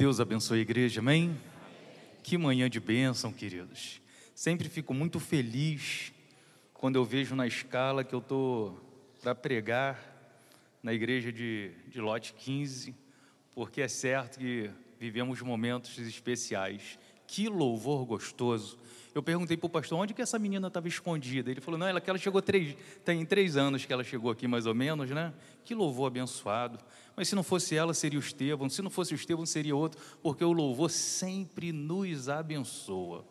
Deus abençoe a igreja, amém? Que manhã de bênção, queridos. Sempre fico muito feliz quando eu vejo na escala que eu estou para pregar na igreja de, de Lote 15, porque é certo que vivemos momentos especiais. Que louvor gostoso eu perguntei para o pastor onde que essa menina estava escondida. Ele falou: não, ela, que ela chegou três, tem três anos que ela chegou aqui, mais ou menos, né? Que louvor abençoado. Mas se não fosse ela, seria o Estevão. Se não fosse o Estevão, seria outro, porque o louvor sempre nos abençoa.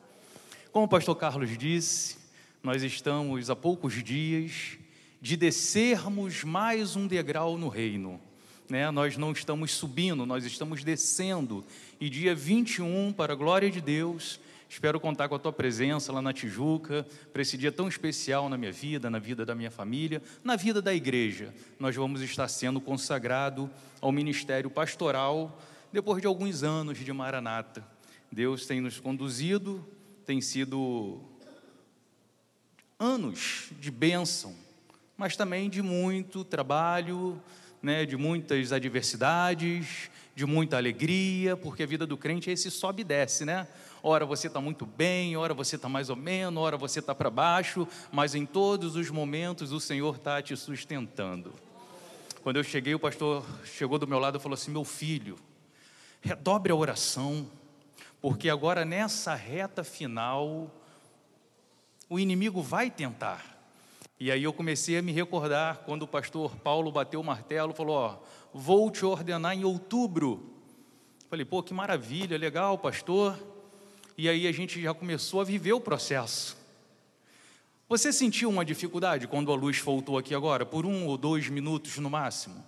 Como o pastor Carlos disse, nós estamos há poucos dias de descermos mais um degrau no reino. Né? Nós não estamos subindo, nós estamos descendo. E dia 21, para a glória de Deus, Espero contar com a tua presença lá na Tijuca, para esse dia tão especial na minha vida, na vida da minha família, na vida da igreja. Nós vamos estar sendo consagrado ao ministério pastoral depois de alguns anos de Maranata. Deus tem nos conduzido, tem sido anos de bênção, mas também de muito trabalho, né, de muitas adversidades, de muita alegria, porque a vida do crente é esse sobe e desce, né? Ora você está muito bem, ora você está mais ou menos, ora você está para baixo, mas em todos os momentos o Senhor está te sustentando. Quando eu cheguei, o pastor chegou do meu lado e falou assim: Meu filho, redobre a oração, porque agora nessa reta final, o inimigo vai tentar. E aí eu comecei a me recordar quando o pastor Paulo bateu o martelo, falou: Ó, vou te ordenar em outubro. Falei, pô, que maravilha, legal, pastor. E aí a gente já começou a viver o processo. Você sentiu uma dificuldade quando a luz voltou aqui agora, por um ou dois minutos no máximo?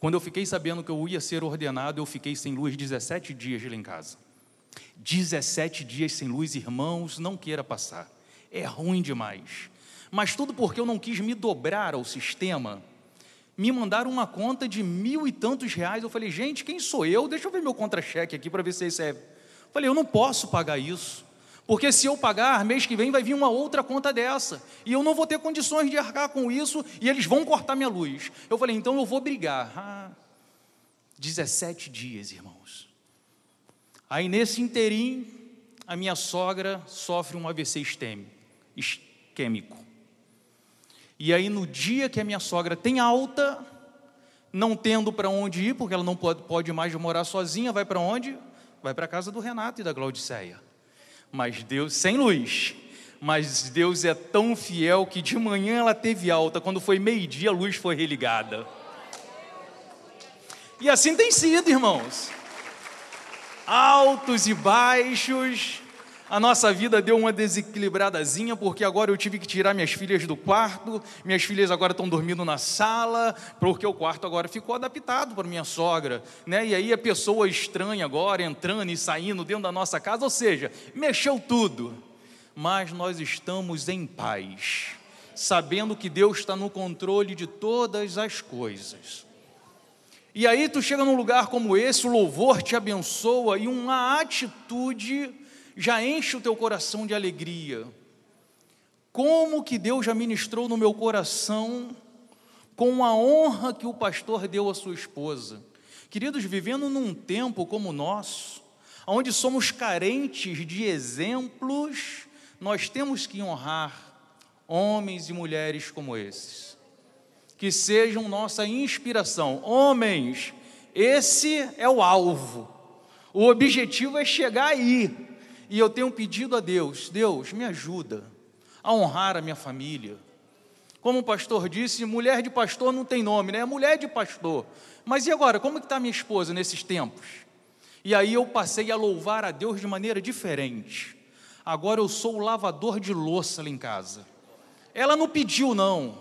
Quando eu fiquei sabendo que eu ia ser ordenado, eu fiquei sem luz 17 dias lá em casa. 17 dias sem luz, irmãos, não queira passar. É ruim demais. Mas tudo porque eu não quis me dobrar ao sistema. Me mandaram uma conta de mil e tantos reais. Eu falei, gente, quem sou eu? Deixa eu ver meu contra-cheque aqui para ver se isso é Falei, eu não posso pagar isso. Porque se eu pagar, mês que vem vai vir uma outra conta dessa. E eu não vou ter condições de arcar com isso e eles vão cortar minha luz. Eu falei, então eu vou brigar. Ah, 17 dias, irmãos. Aí nesse interim, a minha sogra sofre um AVC isquêmico. E aí no dia que a minha sogra tem alta, não tendo para onde ir, porque ela não pode, pode mais morar sozinha, vai para onde? vai para a casa do Renato e da Glaudiceia. Mas Deus, sem luz, mas Deus é tão fiel que de manhã ela teve alta, quando foi meio-dia a luz foi religada. E assim tem sido, irmãos. Altos e baixos, a nossa vida deu uma desequilibradazinha, porque agora eu tive que tirar minhas filhas do quarto, minhas filhas agora estão dormindo na sala, porque o quarto agora ficou adaptado para minha sogra, né? E aí a pessoa estranha agora entrando e saindo dentro da nossa casa, ou seja, mexeu tudo. Mas nós estamos em paz, sabendo que Deus está no controle de todas as coisas. E aí tu chega num lugar como esse, o louvor te abençoa e uma atitude já enche o teu coração de alegria. Como que Deus já ministrou no meu coração com a honra que o pastor deu à sua esposa. Queridos, vivendo num tempo como o nosso, onde somos carentes de exemplos, nós temos que honrar homens e mulheres como esses, que sejam nossa inspiração. Homens, esse é o alvo, o objetivo é chegar aí, e eu tenho pedido a Deus: Deus, me ajuda a honrar a minha família. Como o pastor disse, mulher de pastor não tem nome, né? É mulher de pastor. Mas e agora, como está minha esposa nesses tempos? E aí eu passei a louvar a Deus de maneira diferente. Agora eu sou o lavador de louça lá em casa. Ela não pediu, não.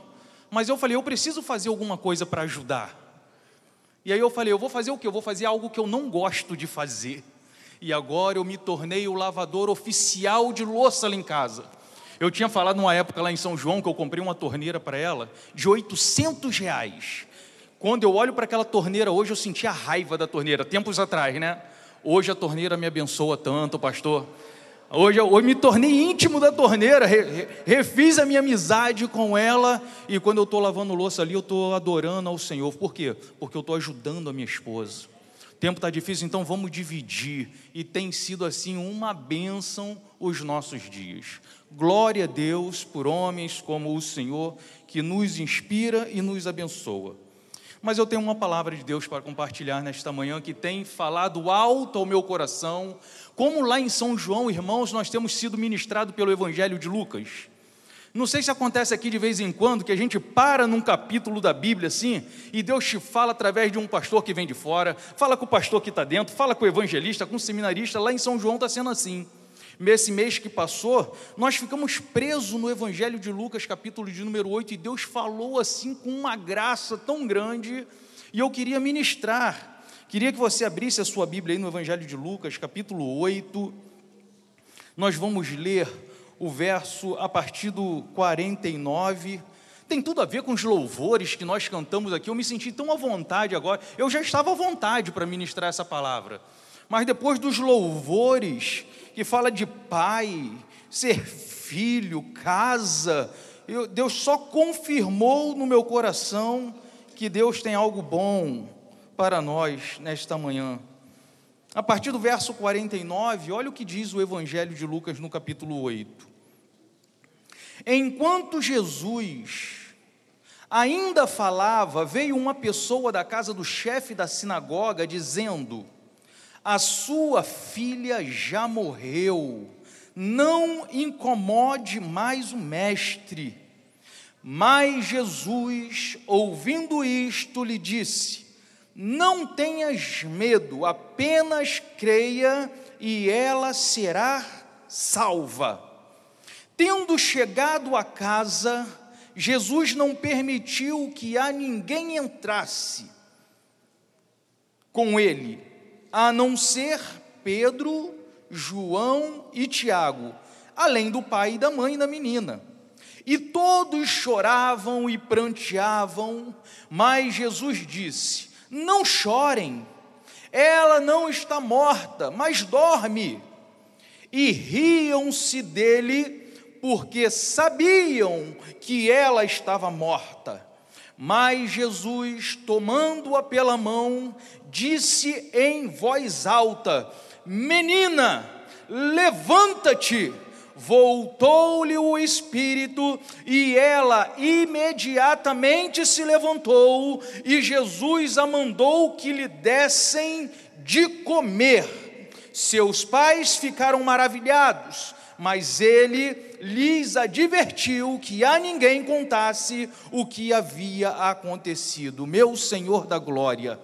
Mas eu falei, eu preciso fazer alguma coisa para ajudar. E aí eu falei, eu vou fazer o quê? Eu vou fazer algo que eu não gosto de fazer e agora eu me tornei o lavador oficial de louça lá em casa. Eu tinha falado numa época lá em São João que eu comprei uma torneira para ela de 800 reais. Quando eu olho para aquela torneira hoje, eu senti a raiva da torneira, tempos atrás, né? Hoje a torneira me abençoa tanto, pastor. Hoje eu, me tornei íntimo da torneira, re, refiz a minha amizade com ela, e quando eu estou lavando louça ali, eu estou adorando ao Senhor. Por quê? Porque eu estou ajudando a minha esposa tempo está difícil, então vamos dividir. E tem sido assim uma bênção os nossos dias. Glória a Deus por homens como o Senhor, que nos inspira e nos abençoa. Mas eu tenho uma palavra de Deus para compartilhar nesta manhã que tem falado alto ao meu coração, como lá em São João, irmãos, nós temos sido ministrados pelo Evangelho de Lucas. Não sei se acontece aqui de vez em quando que a gente para num capítulo da Bíblia assim, e Deus te fala através de um pastor que vem de fora, fala com o pastor que está dentro, fala com o evangelista, com o seminarista. Lá em São João está sendo assim. Nesse mês que passou, nós ficamos presos no Evangelho de Lucas, capítulo de número 8, e Deus falou assim com uma graça tão grande, e eu queria ministrar. Queria que você abrisse a sua Bíblia aí no Evangelho de Lucas, capítulo 8. Nós vamos ler o verso a partir do 49. Tem tudo a ver com os louvores que nós cantamos aqui. Eu me senti tão à vontade agora. Eu já estava à vontade para ministrar essa palavra. Mas depois dos louvores, que fala de pai, ser filho, casa, eu, Deus só confirmou no meu coração que Deus tem algo bom para nós nesta manhã. A partir do verso 49, olha o que diz o Evangelho de Lucas no capítulo 8. Enquanto Jesus ainda falava, veio uma pessoa da casa do chefe da sinagoga dizendo: A sua filha já morreu, não incomode mais o mestre. Mas Jesus, ouvindo isto, lhe disse: não tenhas medo, apenas creia e ela será salva. Tendo chegado a casa, Jesus não permitiu que a ninguém entrasse com ele, a não ser Pedro, João e Tiago, além do pai e da mãe da menina. E todos choravam e pranteavam, mas Jesus disse: não chorem, ela não está morta, mas dorme. E riam-se dele, porque sabiam que ela estava morta. Mas Jesus, tomando-a pela mão, disse em voz alta: Menina, levanta-te voltou-lhe o espírito e ela imediatamente se levantou e Jesus a mandou que lhe dessem de comer. Seus pais ficaram maravilhados, mas ele lhes advertiu que a ninguém contasse o que havia acontecido. Meu Senhor da glória,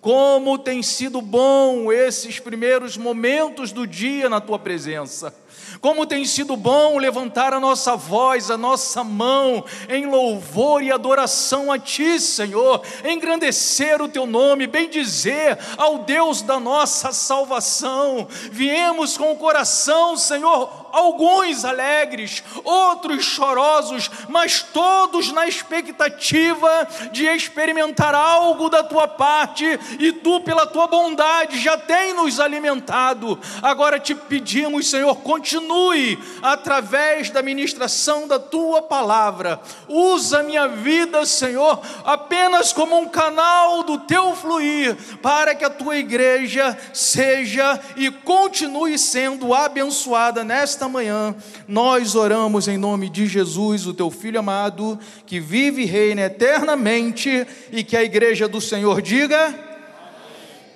como tem sido bom esses primeiros momentos do dia na tua presença. Como tem sido bom levantar a nossa voz, a nossa mão em louvor e adoração a Ti, Senhor, engrandecer o Teu nome, bem dizer ao Deus da nossa salvação. Viemos com o coração, Senhor, alguns alegres, outros chorosos, mas todos na expectativa de experimentar algo da tua parte, e tu, pela tua bondade, já tem nos alimentado. Agora te pedimos, Senhor, continue através da ministração da tua palavra. Usa minha vida, Senhor, apenas como um canal do teu fluir, para que a tua igreja seja e continue sendo abençoada nesta nesta manhã, nós oramos em nome de Jesus, o teu filho amado, que vive e reina eternamente, e que a igreja do Senhor diga.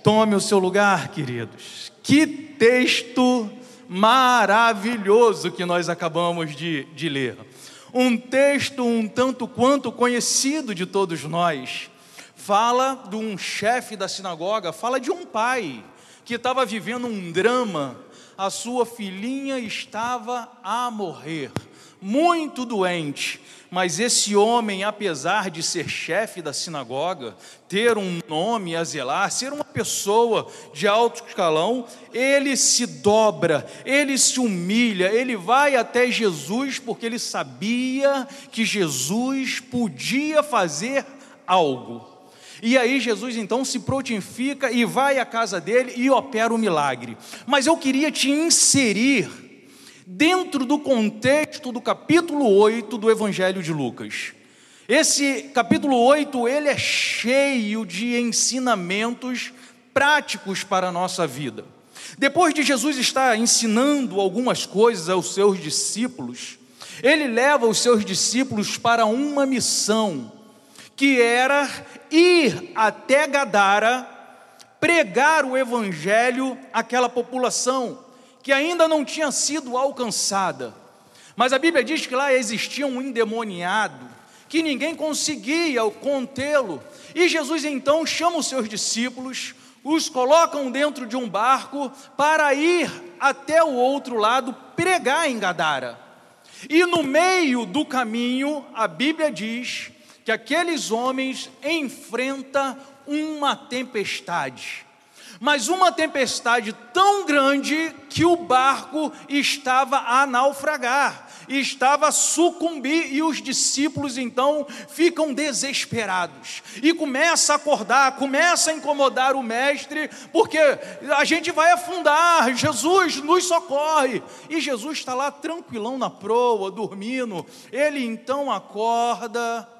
Tome o seu lugar, queridos. Que texto maravilhoso que nós acabamos de, de ler. Um texto um tanto quanto conhecido de todos nós. Fala de um chefe da sinagoga, fala de um pai que estava vivendo um drama a sua filhinha estava a morrer, muito doente. Mas esse homem, apesar de ser chefe da sinagoga, ter um nome a zelar, ser uma pessoa de alto escalão, ele se dobra, ele se humilha, ele vai até Jesus porque ele sabia que Jesus podia fazer algo. E aí Jesus então se prontifica e vai à casa dele e opera o milagre. Mas eu queria te inserir dentro do contexto do capítulo 8 do Evangelho de Lucas. Esse capítulo 8, ele é cheio de ensinamentos práticos para a nossa vida. Depois de Jesus estar ensinando algumas coisas aos seus discípulos, ele leva os seus discípulos para uma missão, que era ir até Gadara, pregar o evangelho àquela população que ainda não tinha sido alcançada. Mas a Bíblia diz que lá existia um endemoniado, que ninguém conseguia contê-lo. E Jesus então chama os seus discípulos, os colocam dentro de um barco para ir até o outro lado pregar em Gadara. E no meio do caminho, a Bíblia diz que aqueles homens enfrentam uma tempestade. Mas uma tempestade tão grande que o barco estava a naufragar estava a sucumbir, e os discípulos então ficam desesperados e começa a acordar, começa a incomodar o mestre, porque a gente vai afundar, Jesus nos socorre. E Jesus está lá tranquilão na proa, dormindo. Ele então acorda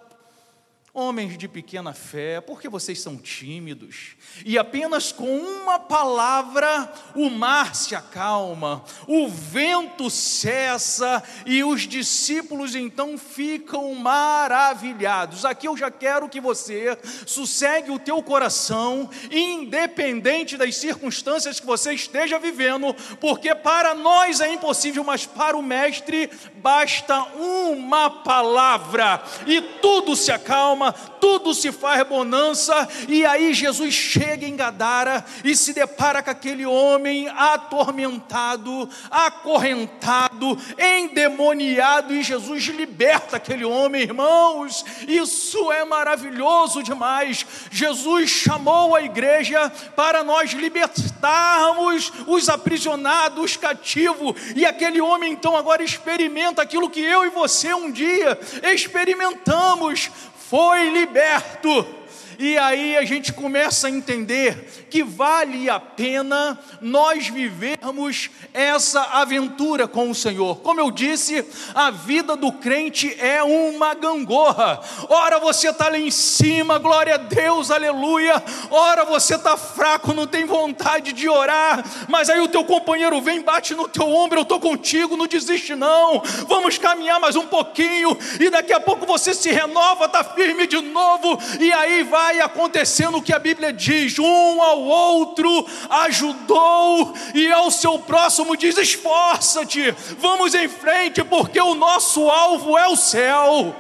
Homens de pequena fé, por que vocês são tímidos? E apenas com uma palavra o mar se acalma, o vento cessa e os discípulos então ficam maravilhados. Aqui eu já quero que você sossegue o teu coração, independente das circunstâncias que você esteja vivendo, porque para nós é impossível, mas para o Mestre basta uma palavra e tudo se acalma tudo se faz bonança, e aí Jesus chega em Gadara e se depara com aquele homem atormentado, acorrentado, endemoniado, e Jesus liberta aquele homem, irmãos. Isso é maravilhoso demais. Jesus chamou a igreja para nós libertarmos os aprisionados, os cativos, e aquele homem então agora experimenta aquilo que eu e você um dia experimentamos foi liberto. E aí a gente começa a entender que vale a pena nós vivermos essa aventura com o Senhor. Como eu disse, a vida do crente é uma gangorra. Ora você está lá em cima, glória a Deus, aleluia. Ora você está fraco, não tem vontade de orar, mas aí o teu companheiro vem, bate no teu ombro, eu estou contigo, não desiste não. Vamos caminhar mais um pouquinho e daqui a pouco você se renova, está firme de novo e aí vai vai acontecendo o que a Bíblia diz: um ao outro ajudou, e ao seu próximo diz: esforça-te, vamos em frente, porque o nosso alvo é o céu.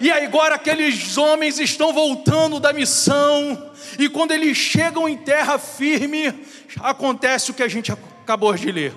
E agora aqueles homens estão voltando da missão, e quando eles chegam em terra firme, acontece o que a gente acabou de ler.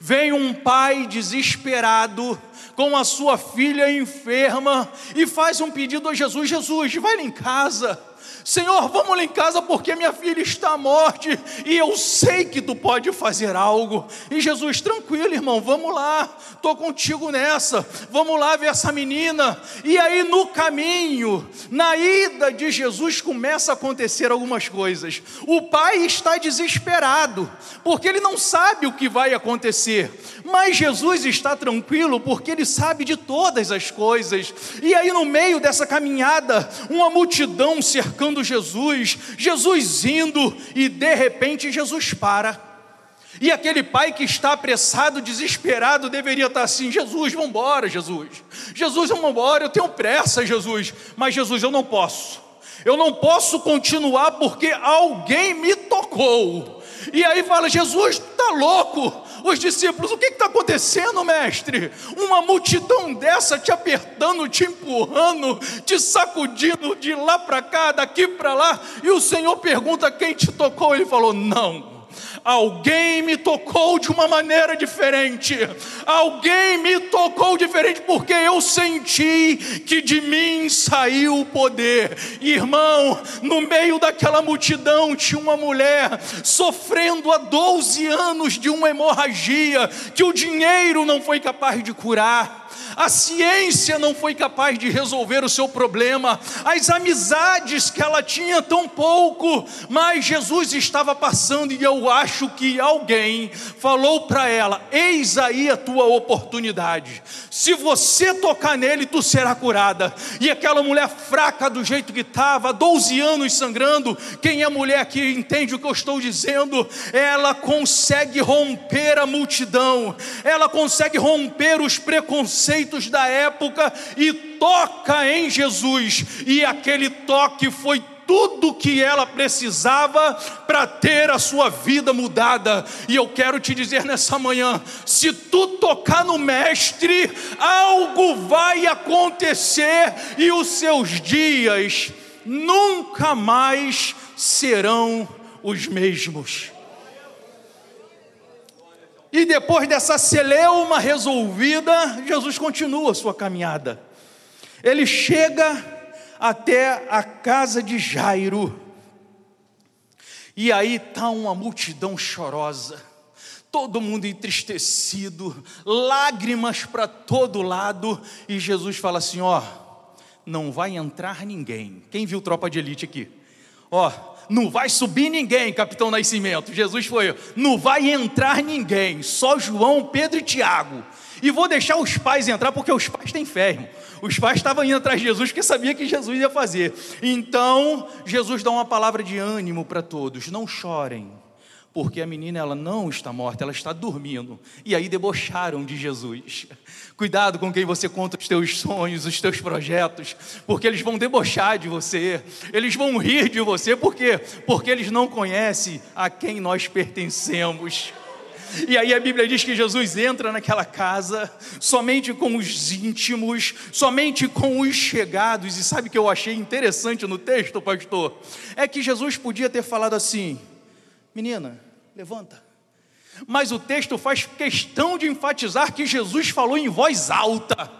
Vem um pai desesperado, com a sua filha enferma e faz um pedido a Jesus: Jesus, vai lá em casa Senhor, vamos lá em casa porque minha filha está à morte e eu sei que tu pode fazer algo. E Jesus, tranquilo, irmão, vamos lá, estou contigo nessa, vamos lá ver essa menina. E aí no caminho, na ida de Jesus, começa a acontecer algumas coisas. O pai está desesperado, porque ele não sabe o que vai acontecer, mas Jesus está tranquilo porque ele sabe de todas as coisas. E aí no meio dessa caminhada, uma multidão cercando Jesus, Jesus indo, e de repente Jesus para. E aquele pai que está apressado, desesperado, deveria estar assim: Jesus, vamos embora, Jesus. Jesus, vamos embora, eu tenho pressa, Jesus. Mas Jesus, eu não posso. Eu não posso continuar porque alguém me tocou. E aí fala: Jesus, está louco? Os discípulos, o que está acontecendo, mestre? Uma multidão dessa te apertando, te empurrando, te sacudindo de lá para cá, daqui para lá, e o Senhor pergunta quem te tocou. Ele falou: Não, Alguém me tocou de uma maneira diferente. Alguém me tocou diferente porque eu senti que de mim saiu o poder. Irmão, no meio daquela multidão tinha uma mulher sofrendo há 12 anos de uma hemorragia que o dinheiro não foi capaz de curar a ciência não foi capaz de resolver o seu problema, as amizades que ela tinha tão pouco, mas Jesus estava passando e eu acho que alguém falou para ela: Eis aí a tua oportunidade, se você tocar nele, tu será curada. E aquela mulher fraca do jeito que estava, 12 anos sangrando, quem é mulher aqui entende o que eu estou dizendo, ela consegue romper a multidão, ela consegue romper os preconceitos da época e toca em Jesus, e aquele toque foi tudo que ela precisava para ter a sua vida mudada. E eu quero te dizer nessa manhã: se tu tocar no Mestre, algo vai acontecer e os seus dias nunca mais serão os mesmos. E depois dessa celeuma resolvida, Jesus continua a sua caminhada. Ele chega até a casa de Jairo. E aí está uma multidão chorosa, todo mundo entristecido, lágrimas para todo lado, e Jesus fala assim: Ó, não vai entrar ninguém. Quem viu tropa de elite aqui? Ó, não vai subir ninguém, capitão Nascimento. Jesus foi, não vai entrar ninguém, só João, Pedro e Tiago. E vou deixar os pais entrar, porque os pais têm fé, irmão. Os pais estavam indo atrás de Jesus porque sabia que Jesus ia fazer. Então, Jesus dá uma palavra de ânimo para todos: não chorem, porque a menina ela não está morta, ela está dormindo. E aí debocharam de Jesus. Cuidado com quem você conta os teus sonhos, os teus projetos, porque eles vão debochar de você, eles vão rir de você, por quê? Porque eles não conhecem a quem nós pertencemos. E aí a Bíblia diz que Jesus entra naquela casa somente com os íntimos, somente com os chegados. E sabe o que eu achei interessante no texto, pastor? É que Jesus podia ter falado assim: Menina, levanta. Mas o texto faz questão de enfatizar que Jesus falou em voz alta.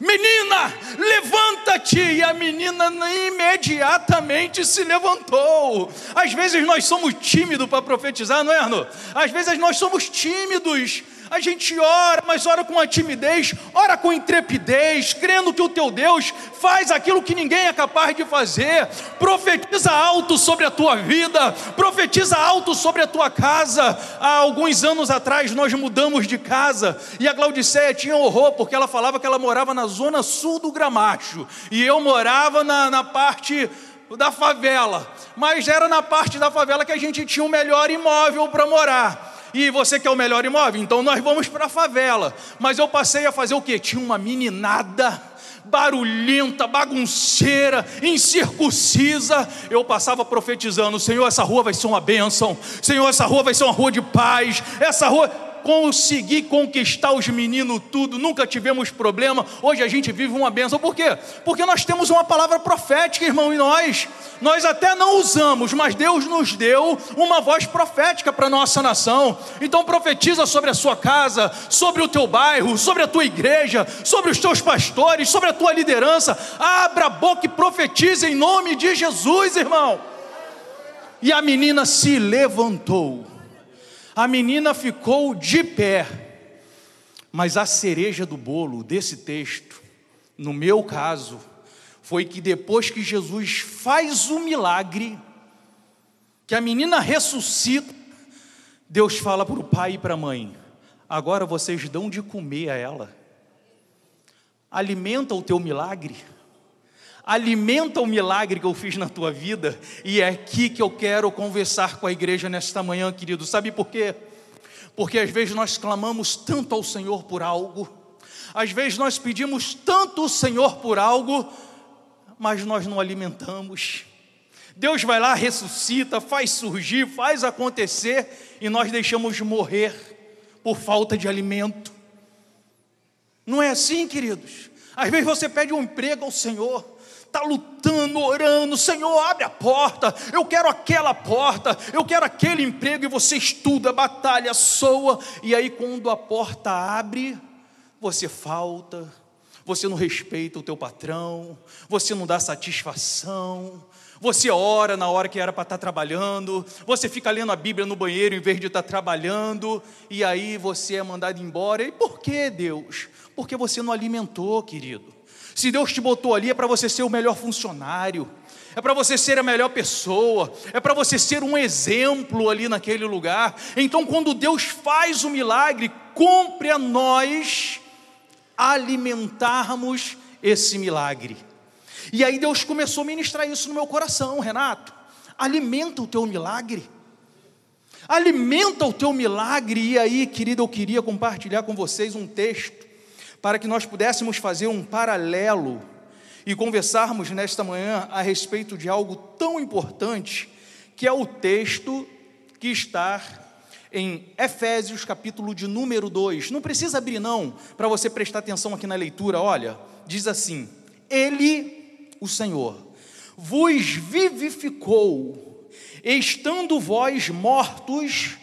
Menina, levanta-te! E a menina imediatamente se levantou. Às vezes nós somos tímidos para profetizar, não é, Arno? Às vezes nós somos tímidos a gente ora, mas ora com a timidez, ora com intrepidez, crendo que o teu Deus faz aquilo que ninguém é capaz de fazer. Profetiza alto sobre a tua vida, profetiza alto sobre a tua casa. Há alguns anos atrás nós mudamos de casa e a Glaudiceia tinha horror porque ela falava que ela morava na zona sul do Gramacho e eu morava na, na parte da favela, mas era na parte da favela que a gente tinha o melhor imóvel para morar. E você quer o melhor imóvel? Então nós vamos para a favela. Mas eu passei a fazer o quê? Tinha uma meninada barulhenta, bagunceira, incircuncisa, eu passava profetizando: Senhor, essa rua vai ser uma bênção, Senhor, essa rua vai ser uma rua de paz, essa rua consegui conquistar os meninos tudo, nunca tivemos problema. Hoje a gente vive uma benção. Por quê? Porque nós temos uma palavra profética, irmão, em nós. Nós até não usamos, mas Deus nos deu uma voz profética para a nossa nação. Então profetiza sobre a sua casa, sobre o teu bairro, sobre a tua igreja, sobre os teus pastores, sobre a tua liderança. Abra a boca e profetiza em nome de Jesus, irmão. E a menina se levantou a menina ficou de pé, mas a cereja do bolo desse texto, no meu caso, foi que depois que Jesus faz o milagre, que a menina ressuscita, Deus fala para o pai e para a mãe: agora vocês dão de comer a ela, alimenta o teu milagre alimenta o milagre que eu fiz na tua vida, e é aqui que eu quero conversar com a igreja nesta manhã, querido. Sabe por quê? Porque às vezes nós clamamos tanto ao Senhor por algo, às vezes nós pedimos tanto ao Senhor por algo, mas nós não alimentamos. Deus vai lá, ressuscita, faz surgir, faz acontecer, e nós deixamos morrer por falta de alimento. Não é assim, queridos? Às vezes você pede um emprego ao Senhor, está lutando, orando, Senhor, abre a porta, eu quero aquela porta, eu quero aquele emprego, e você estuda, batalha, soa, e aí quando a porta abre, você falta, você não respeita o teu patrão, você não dá satisfação, Você ora na hora que era para estar tá trabalhando, você fica lendo a Bíblia no banheiro em vez de estar tá trabalhando, e aí você é mandado embora. E por que, Deus? Porque você não alimentou, querido. Se Deus te botou ali é para você ser o melhor funcionário, é para você ser a melhor pessoa, é para você ser um exemplo ali naquele lugar. Então, quando Deus faz o milagre, cumpre a nós alimentarmos esse milagre. E aí Deus começou a ministrar isso no meu coração, Renato. Alimenta o teu milagre. Alimenta o teu milagre. E aí, querido, eu queria compartilhar com vocês um texto para que nós pudéssemos fazer um paralelo e conversarmos nesta manhã a respeito de algo tão importante, que é o texto que está em Efésios, capítulo de número 2. Não precisa abrir, não, para você prestar atenção aqui na leitura. Olha, diz assim: Ele, o Senhor, vos vivificou, estando vós mortos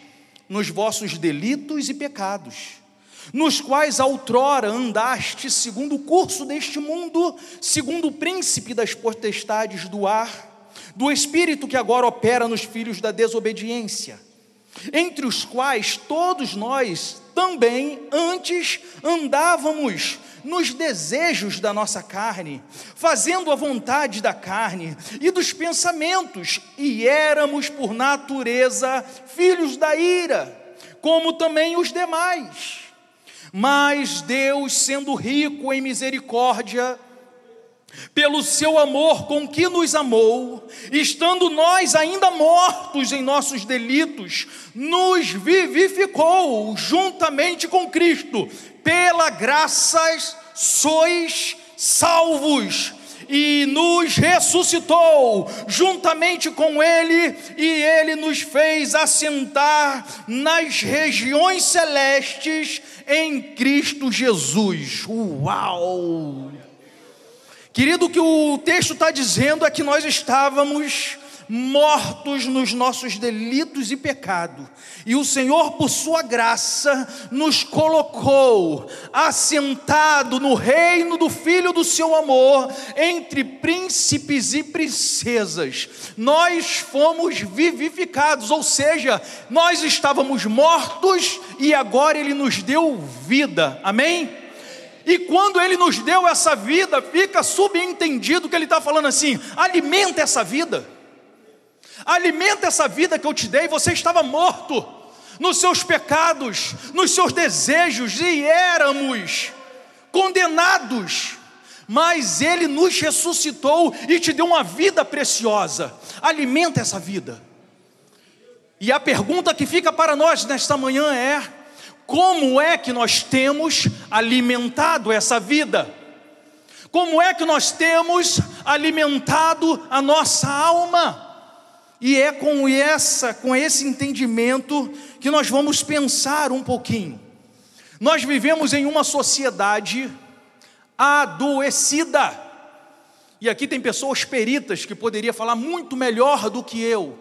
nos vossos delitos e pecados nos quais outrora andaste segundo o curso deste mundo, segundo o príncipe das potestades do ar, do espírito que agora opera nos filhos da desobediência, entre os quais todos nós também antes andávamos nos desejos da nossa carne, fazendo a vontade da carne e dos pensamentos, e éramos por natureza filhos da ira, como também os demais. Mas Deus, sendo rico em misericórdia, pelo seu amor com que nos amou, estando nós ainda mortos em nossos delitos, nos vivificou juntamente com Cristo, pela graças sois salvos e nos ressuscitou juntamente com Ele, e Ele nos fez assentar nas regiões celestes em Cristo Jesus. Uau! Querido, o que o texto está dizendo é que nós estávamos mortos nos nossos delitos e pecado, e o Senhor, por Sua graça, nos colocou assentado no reino do Filho do Seu amor, entre príncipes e princesas. Nós fomos vivificados, ou seja, nós estávamos mortos e agora Ele nos deu vida, amém? E quando Ele nos deu essa vida, fica subentendido que Ele está falando assim: alimenta essa vida alimenta essa vida que eu te dei. Você estava morto nos seus pecados, nos seus desejos, e éramos condenados. Mas Ele nos ressuscitou e te deu uma vida preciosa. Alimenta essa vida. E a pergunta que fica para nós nesta manhã é: como é que nós temos alimentado essa vida? Como é que nós temos alimentado a nossa alma? E é com essa, com esse entendimento que nós vamos pensar um pouquinho. Nós vivemos em uma sociedade adoecida. E aqui tem pessoas peritas que poderia falar muito melhor do que eu.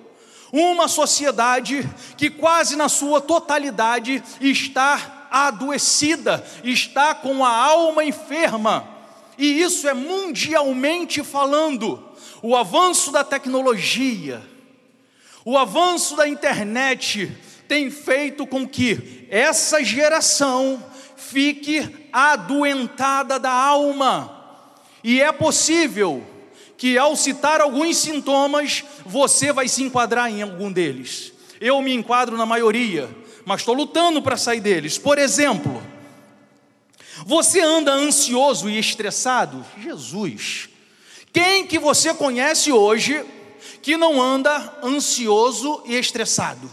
Uma sociedade que quase na sua totalidade está adoecida, está com a alma enferma. E isso é mundialmente falando. O avanço da tecnologia, o avanço da internet tem feito com que essa geração fique adoentada da alma. E é possível que, ao citar alguns sintomas, você vai se enquadrar em algum deles. Eu me enquadro na maioria, mas estou lutando para sair deles. Por exemplo, você anda ansioso e estressado? Jesus. Quem que você conhece hoje que não anda ansioso e estressado.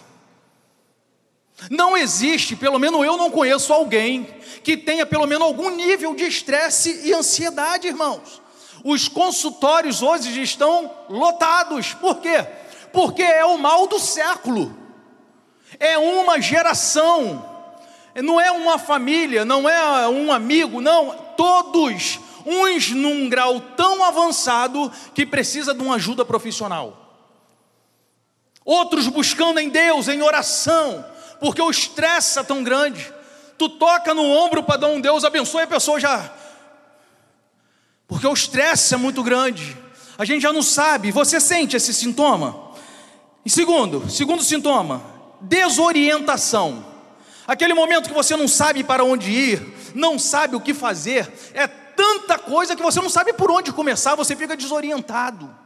Não existe, pelo menos eu não conheço alguém que tenha pelo menos algum nível de estresse e ansiedade, irmãos. Os consultórios hoje estão lotados. Por quê? Porque é o mal do século. É uma geração. Não é uma família, não é um amigo, não, todos uns num grau tão avançado que precisa de uma ajuda profissional outros buscando em Deus, em oração, porque o estresse é tão grande. Tu toca no ombro para dar um Deus abençoe, a pessoa já. Porque o estresse é muito grande. A gente já não sabe. Você sente esse sintoma? E segundo, segundo sintoma, desorientação. Aquele momento que você não sabe para onde ir, não sabe o que fazer, é tanta coisa que você não sabe por onde começar, você fica desorientado.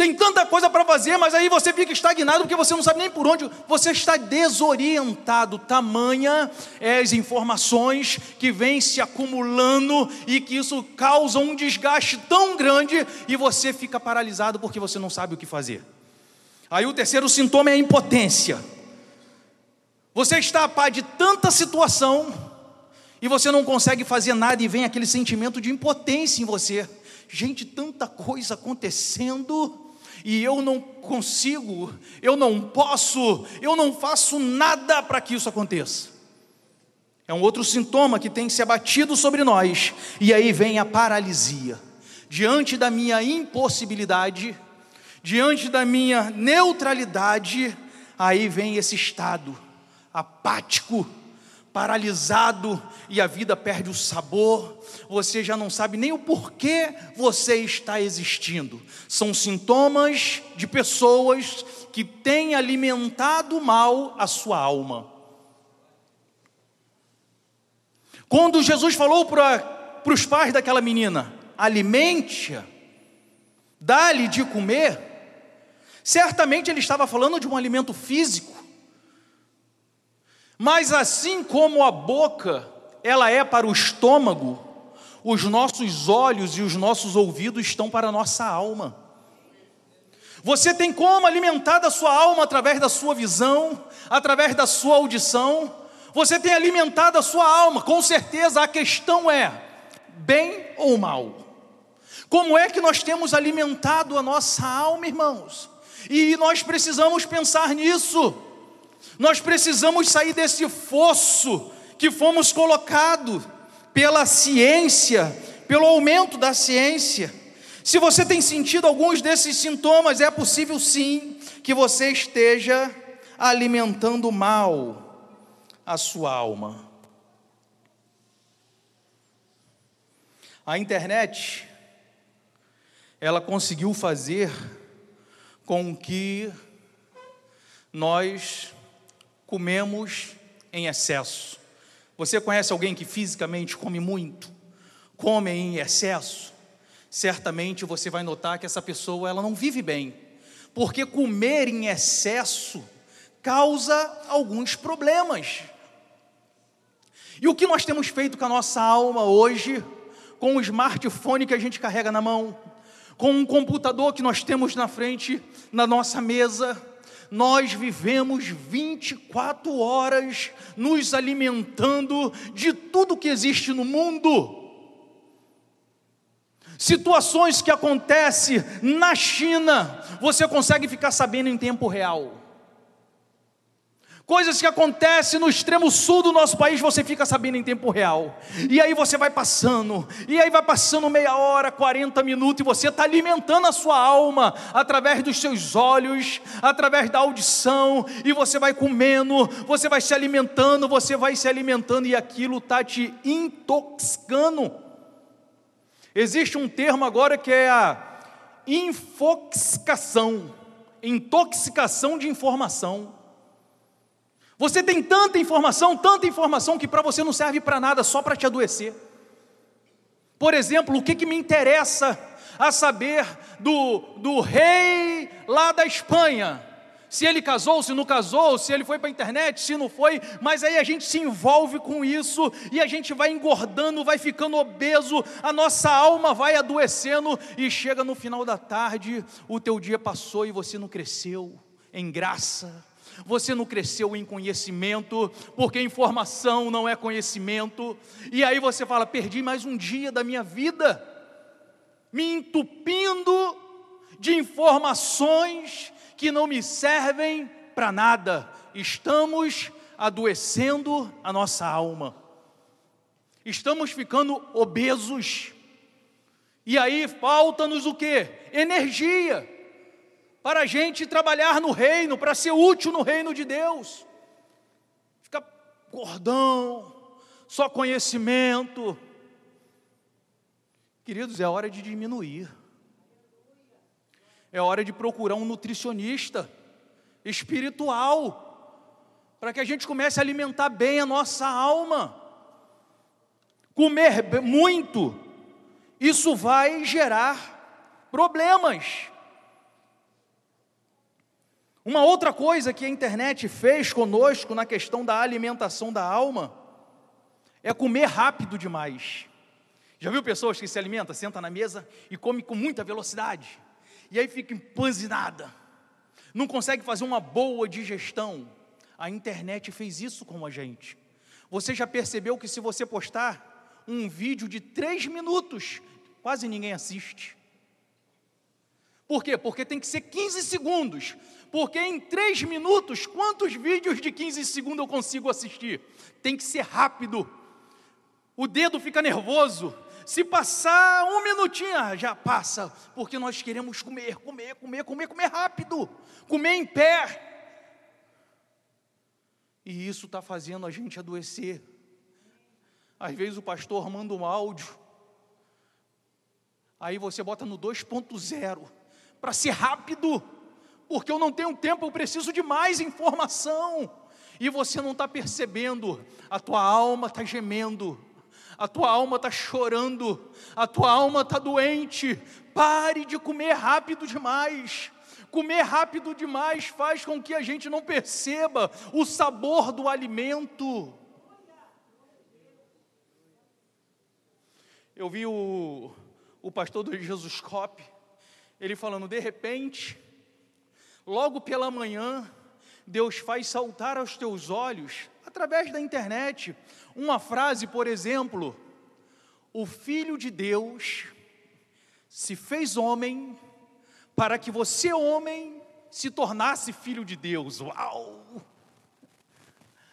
Tem tanta coisa para fazer, mas aí você fica estagnado porque você não sabe nem por onde, você está desorientado. Tamanha é as informações que vêm se acumulando e que isso causa um desgaste tão grande e você fica paralisado porque você não sabe o que fazer. Aí o terceiro sintoma é a impotência. Você está a par de tanta situação e você não consegue fazer nada e vem aquele sentimento de impotência em você. Gente, tanta coisa acontecendo e eu não consigo, eu não posso, eu não faço nada para que isso aconteça. É um outro sintoma que tem se abatido sobre nós, e aí vem a paralisia. Diante da minha impossibilidade, diante da minha neutralidade, aí vem esse estado apático, paralisado e a vida perde o sabor, você já não sabe nem o porquê você está existindo. São sintomas de pessoas que têm alimentado mal a sua alma. Quando Jesus falou para os pais daquela menina: alimente-a, dá-lhe de comer, certamente ele estava falando de um alimento físico mas assim como a boca, ela é para o estômago, os nossos olhos e os nossos ouvidos estão para a nossa alma. Você tem como alimentar a sua alma através da sua visão, através da sua audição. Você tem alimentado a sua alma, com certeza a questão é: bem ou mal? Como é que nós temos alimentado a nossa alma, irmãos? E nós precisamos pensar nisso. Nós precisamos sair desse fosso que fomos colocados pela ciência, pelo aumento da ciência. Se você tem sentido alguns desses sintomas, é possível sim que você esteja alimentando mal a sua alma. A internet, ela conseguiu fazer com que nós comemos em excesso. Você conhece alguém que fisicamente come muito, come em excesso? Certamente você vai notar que essa pessoa ela não vive bem, porque comer em excesso causa alguns problemas. E o que nós temos feito com a nossa alma hoje, com o smartphone que a gente carrega na mão, com um computador que nós temos na frente, na nossa mesa, nós vivemos 24 horas nos alimentando de tudo que existe no mundo. Situações que acontecem na China, você consegue ficar sabendo em tempo real. Coisas que acontecem no extremo sul do nosso país, você fica sabendo em tempo real. E aí você vai passando, e aí vai passando meia hora, 40 minutos, e você está alimentando a sua alma através dos seus olhos, através da audição, e você vai comendo, você vai se alimentando, você vai se alimentando, e aquilo está te intoxicando. Existe um termo agora que é a infoxicação, intoxicação de informação. Você tem tanta informação, tanta informação que para você não serve para nada, só para te adoecer. Por exemplo, o que, que me interessa a saber do, do rei lá da Espanha? Se ele casou, se não casou, se ele foi para a internet, se não foi, mas aí a gente se envolve com isso e a gente vai engordando, vai ficando obeso, a nossa alma vai adoecendo e chega no final da tarde, o teu dia passou e você não cresceu em graça você não cresceu em conhecimento, porque informação não é conhecimento, e aí você fala: perdi mais um dia da minha vida, me entupindo de informações que não me servem para nada, estamos adoecendo a nossa alma, estamos ficando obesos, e aí falta-nos o que? Energia para a gente trabalhar no reino, para ser útil no reino de Deus. Fica gordão, só conhecimento. Queridos, é hora de diminuir. É hora de procurar um nutricionista espiritual, para que a gente comece a alimentar bem a nossa alma. Comer muito, isso vai gerar problemas. Uma outra coisa que a internet fez conosco na questão da alimentação da alma é comer rápido demais. Já viu pessoas que se alimentam, senta na mesa e come com muita velocidade, e aí fica empanzinada, não consegue fazer uma boa digestão. A internet fez isso com a gente. Você já percebeu que se você postar um vídeo de três minutos, quase ninguém assiste. Por quê? Porque tem que ser 15 segundos. Porque em três minutos, quantos vídeos de 15 segundos eu consigo assistir? Tem que ser rápido. O dedo fica nervoso, se passar um minutinho, ah, já passa, porque nós queremos comer, comer, comer, comer, comer rápido, comer em pé. E isso está fazendo a gente adoecer. Às vezes o pastor manda um áudio, aí você bota no 2.0 para ser rápido, porque eu não tenho tempo, eu preciso de mais informação. E você não está percebendo, a tua alma está gemendo, a tua alma está chorando, a tua alma está doente. Pare de comer rápido demais. Comer rápido demais faz com que a gente não perceba o sabor do alimento. Eu vi o, o pastor do Jesus Cop, ele falando, de repente, logo pela manhã, Deus faz saltar aos teus olhos, através da internet, uma frase, por exemplo, o Filho de Deus se fez homem para que você, homem, se tornasse filho de Deus. Uau!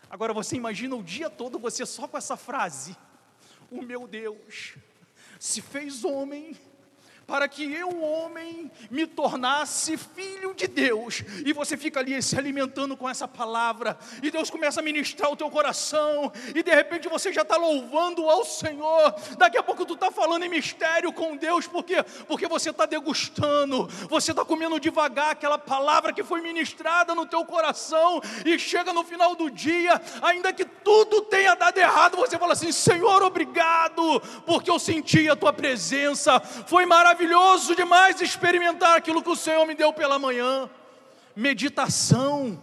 Agora você imagina o dia todo você só com essa frase: O meu Deus se fez homem para que eu, homem, me tornasse filho de Deus. E você fica ali se alimentando com essa palavra, e Deus começa a ministrar o teu coração, e de repente você já está louvando ao Senhor. Daqui a pouco tu está falando em mistério com Deus, por quê? Porque você está degustando, você está comendo devagar aquela palavra que foi ministrada no teu coração, e chega no final do dia, ainda que tudo tenha dado errado, você fala assim: Senhor, obrigado, porque eu senti a tua presença, foi maravilhoso demais experimentar aquilo que o Senhor me deu pela manhã. Meditação.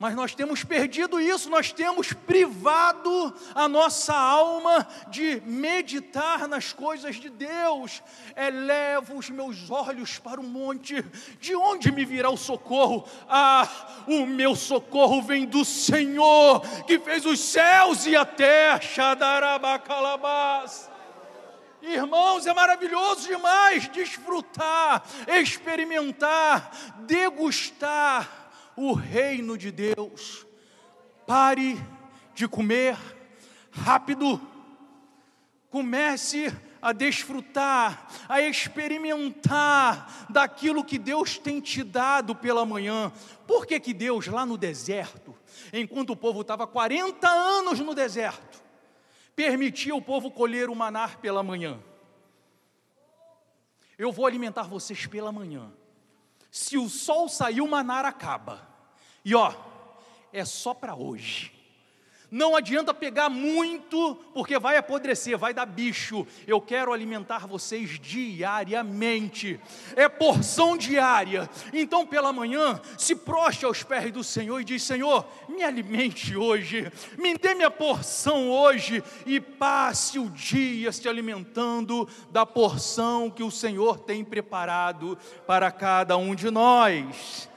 Mas nós temos perdido isso, nós temos privado a nossa alma de meditar nas coisas de Deus. Elevo os meus olhos para o monte, de onde me virá o socorro? Ah, o meu socorro vem do Senhor, que fez os céus e a terra. Xadarabacalabás. Irmãos, é maravilhoso demais desfrutar, experimentar, degustar o reino de Deus. Pare de comer rápido, comece a desfrutar, a experimentar daquilo que Deus tem te dado pela manhã. Por que, que Deus, lá no deserto, enquanto o povo estava 40 anos no deserto, permitia o povo colher o manar pela manhã. Eu vou alimentar vocês pela manhã. Se o sol sair, o manar acaba. E ó, é só para hoje. Não adianta pegar muito, porque vai apodrecer, vai dar bicho. Eu quero alimentar vocês diariamente. É porção diária. Então, pela manhã, se proste aos pés do Senhor e diz: Senhor, me alimente hoje, me dê minha porção hoje e passe o dia se alimentando da porção que o Senhor tem preparado para cada um de nós.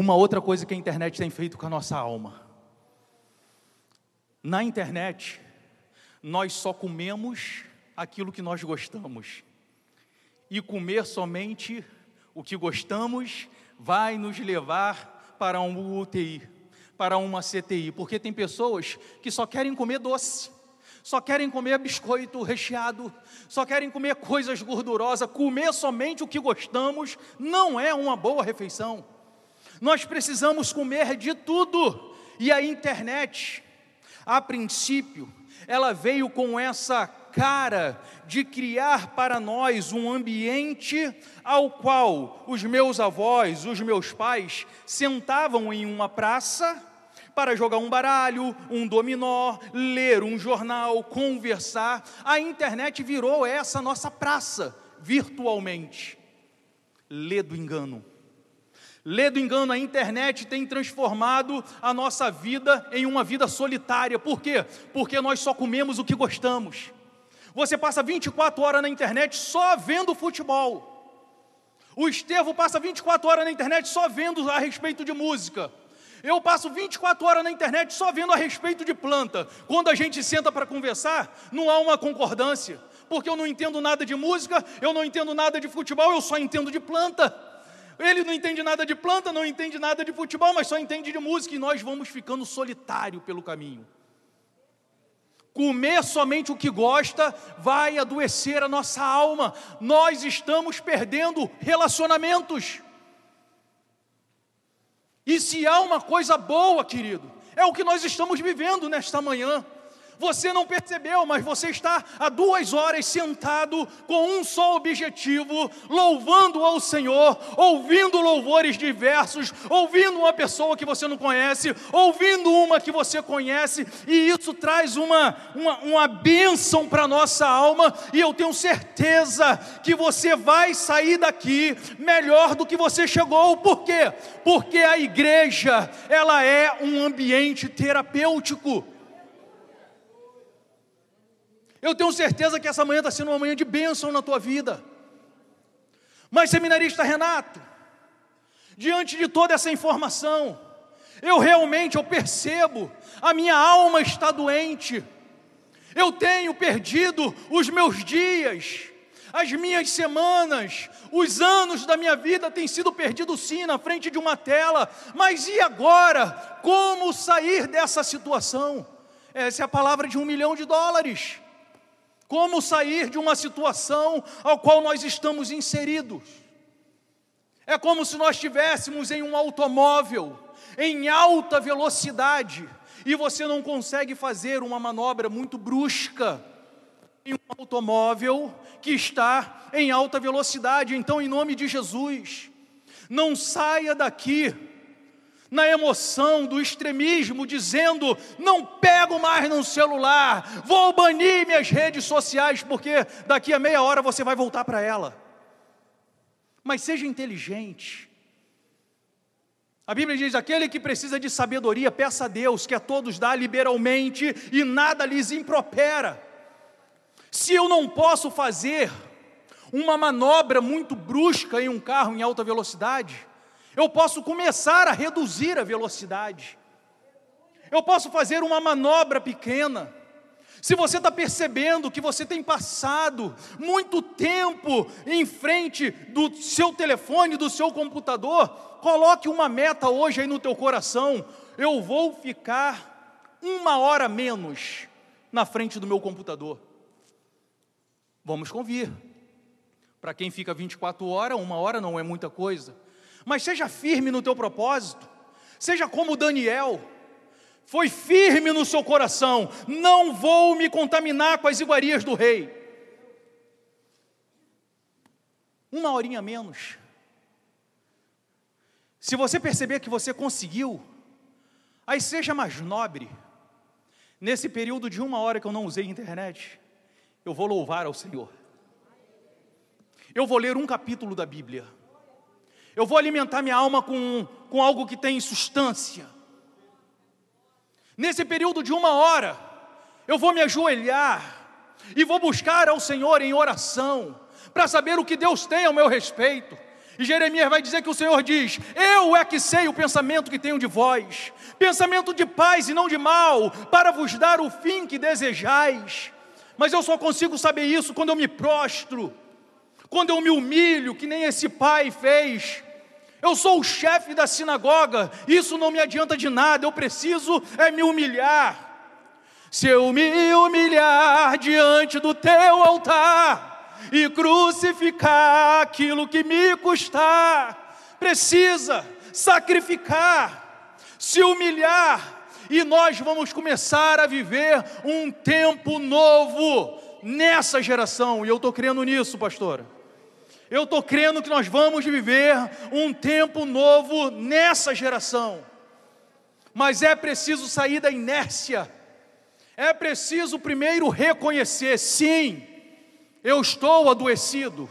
Uma outra coisa que a internet tem feito com a nossa alma. Na internet, nós só comemos aquilo que nós gostamos. E comer somente o que gostamos vai nos levar para um UTI, para uma CTI, porque tem pessoas que só querem comer doce, só querem comer biscoito recheado, só querem comer coisas gordurosas. Comer somente o que gostamos não é uma boa refeição. Nós precisamos comer de tudo. E a internet, a princípio, ela veio com essa cara de criar para nós um ambiente ao qual os meus avós, os meus pais, sentavam em uma praça para jogar um baralho, um dominó, ler um jornal, conversar. A internet virou essa nossa praça, virtualmente. Lê do engano. Lê do engano, a internet tem transformado a nossa vida em uma vida solitária. Por quê? Porque nós só comemos o que gostamos. Você passa 24 horas na internet só vendo futebol. O Estevão passa 24 horas na internet só vendo a respeito de música. Eu passo 24 horas na internet só vendo a respeito de planta. Quando a gente senta para conversar, não há uma concordância, porque eu não entendo nada de música, eu não entendo nada de futebol, eu só entendo de planta. Ele não entende nada de planta, não entende nada de futebol, mas só entende de música e nós vamos ficando solitário pelo caminho. Comer somente o que gosta vai adoecer a nossa alma. Nós estamos perdendo relacionamentos. E se há uma coisa boa, querido, é o que nós estamos vivendo nesta manhã. Você não percebeu, mas você está há duas horas sentado com um só objetivo, louvando ao Senhor, ouvindo louvores diversos, ouvindo uma pessoa que você não conhece, ouvindo uma que você conhece, e isso traz uma, uma, uma bênção para a nossa alma, e eu tenho certeza que você vai sair daqui melhor do que você chegou, por quê? Porque a igreja, ela é um ambiente terapêutico. Eu tenho certeza que essa manhã está sendo uma manhã de bênção na tua vida. Mas, seminarista Renato, diante de toda essa informação, eu realmente eu percebo, a minha alma está doente. Eu tenho perdido os meus dias, as minhas semanas, os anos da minha vida têm sido perdidos sim na frente de uma tela. Mas e agora? Como sair dessa situação? Essa é a palavra de um milhão de dólares. Como sair de uma situação ao qual nós estamos inseridos? É como se nós estivéssemos em um automóvel em alta velocidade e você não consegue fazer uma manobra muito brusca em um automóvel que está em alta velocidade. Então, em nome de Jesus, não saia daqui na emoção do extremismo, dizendo: não pego mais no celular, vou banir minhas redes sociais, porque daqui a meia hora você vai voltar para ela. Mas seja inteligente. A Bíblia diz: aquele que precisa de sabedoria, peça a Deus, que a todos dá liberalmente e nada lhes impropera. Se eu não posso fazer uma manobra muito brusca em um carro em alta velocidade, eu posso começar a reduzir a velocidade. Eu posso fazer uma manobra pequena. Se você está percebendo que você tem passado muito tempo em frente do seu telefone, do seu computador, coloque uma meta hoje aí no teu coração. Eu vou ficar uma hora menos na frente do meu computador. Vamos convir. Para quem fica 24 horas, uma hora não é muita coisa mas seja firme no teu propósito, seja como Daniel, foi firme no seu coração, não vou me contaminar com as iguarias do rei. Uma horinha menos. Se você perceber que você conseguiu, aí seja mais nobre. Nesse período de uma hora que eu não usei internet, eu vou louvar ao Senhor. Eu vou ler um capítulo da Bíblia. Eu vou alimentar minha alma com, com algo que tem substância. Nesse período de uma hora, eu vou me ajoelhar e vou buscar ao Senhor em oração, para saber o que Deus tem ao meu respeito. E Jeremias vai dizer que o Senhor diz: Eu é que sei o pensamento que tenho de vós, pensamento de paz e não de mal, para vos dar o fim que desejais. Mas eu só consigo saber isso quando eu me prostro, quando eu me humilho, que nem esse pai fez, eu sou o chefe da sinagoga, isso não me adianta de nada, eu preciso é me humilhar. Se eu me humilhar diante do teu altar e crucificar aquilo que me custar, precisa sacrificar, se humilhar, e nós vamos começar a viver um tempo novo nessa geração, e eu estou crendo nisso, pastora. Eu estou crendo que nós vamos viver um tempo novo nessa geração, mas é preciso sair da inércia, é preciso primeiro reconhecer: sim, eu estou adoecido,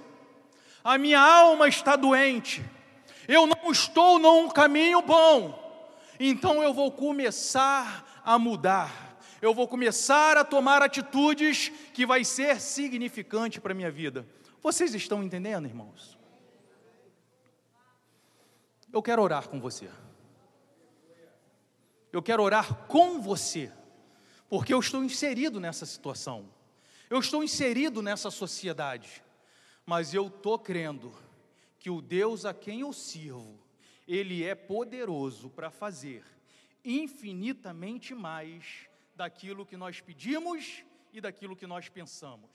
a minha alma está doente, eu não estou num caminho bom, então eu vou começar a mudar. Eu vou começar a tomar atitudes que vai ser significante para a minha vida. Vocês estão entendendo, irmãos? Eu quero orar com você. Eu quero orar com você, porque eu estou inserido nessa situação. Eu estou inserido nessa sociedade. Mas eu estou crendo que o Deus a quem eu sirvo, Ele é poderoso para fazer infinitamente mais daquilo que nós pedimos e daquilo que nós pensamos.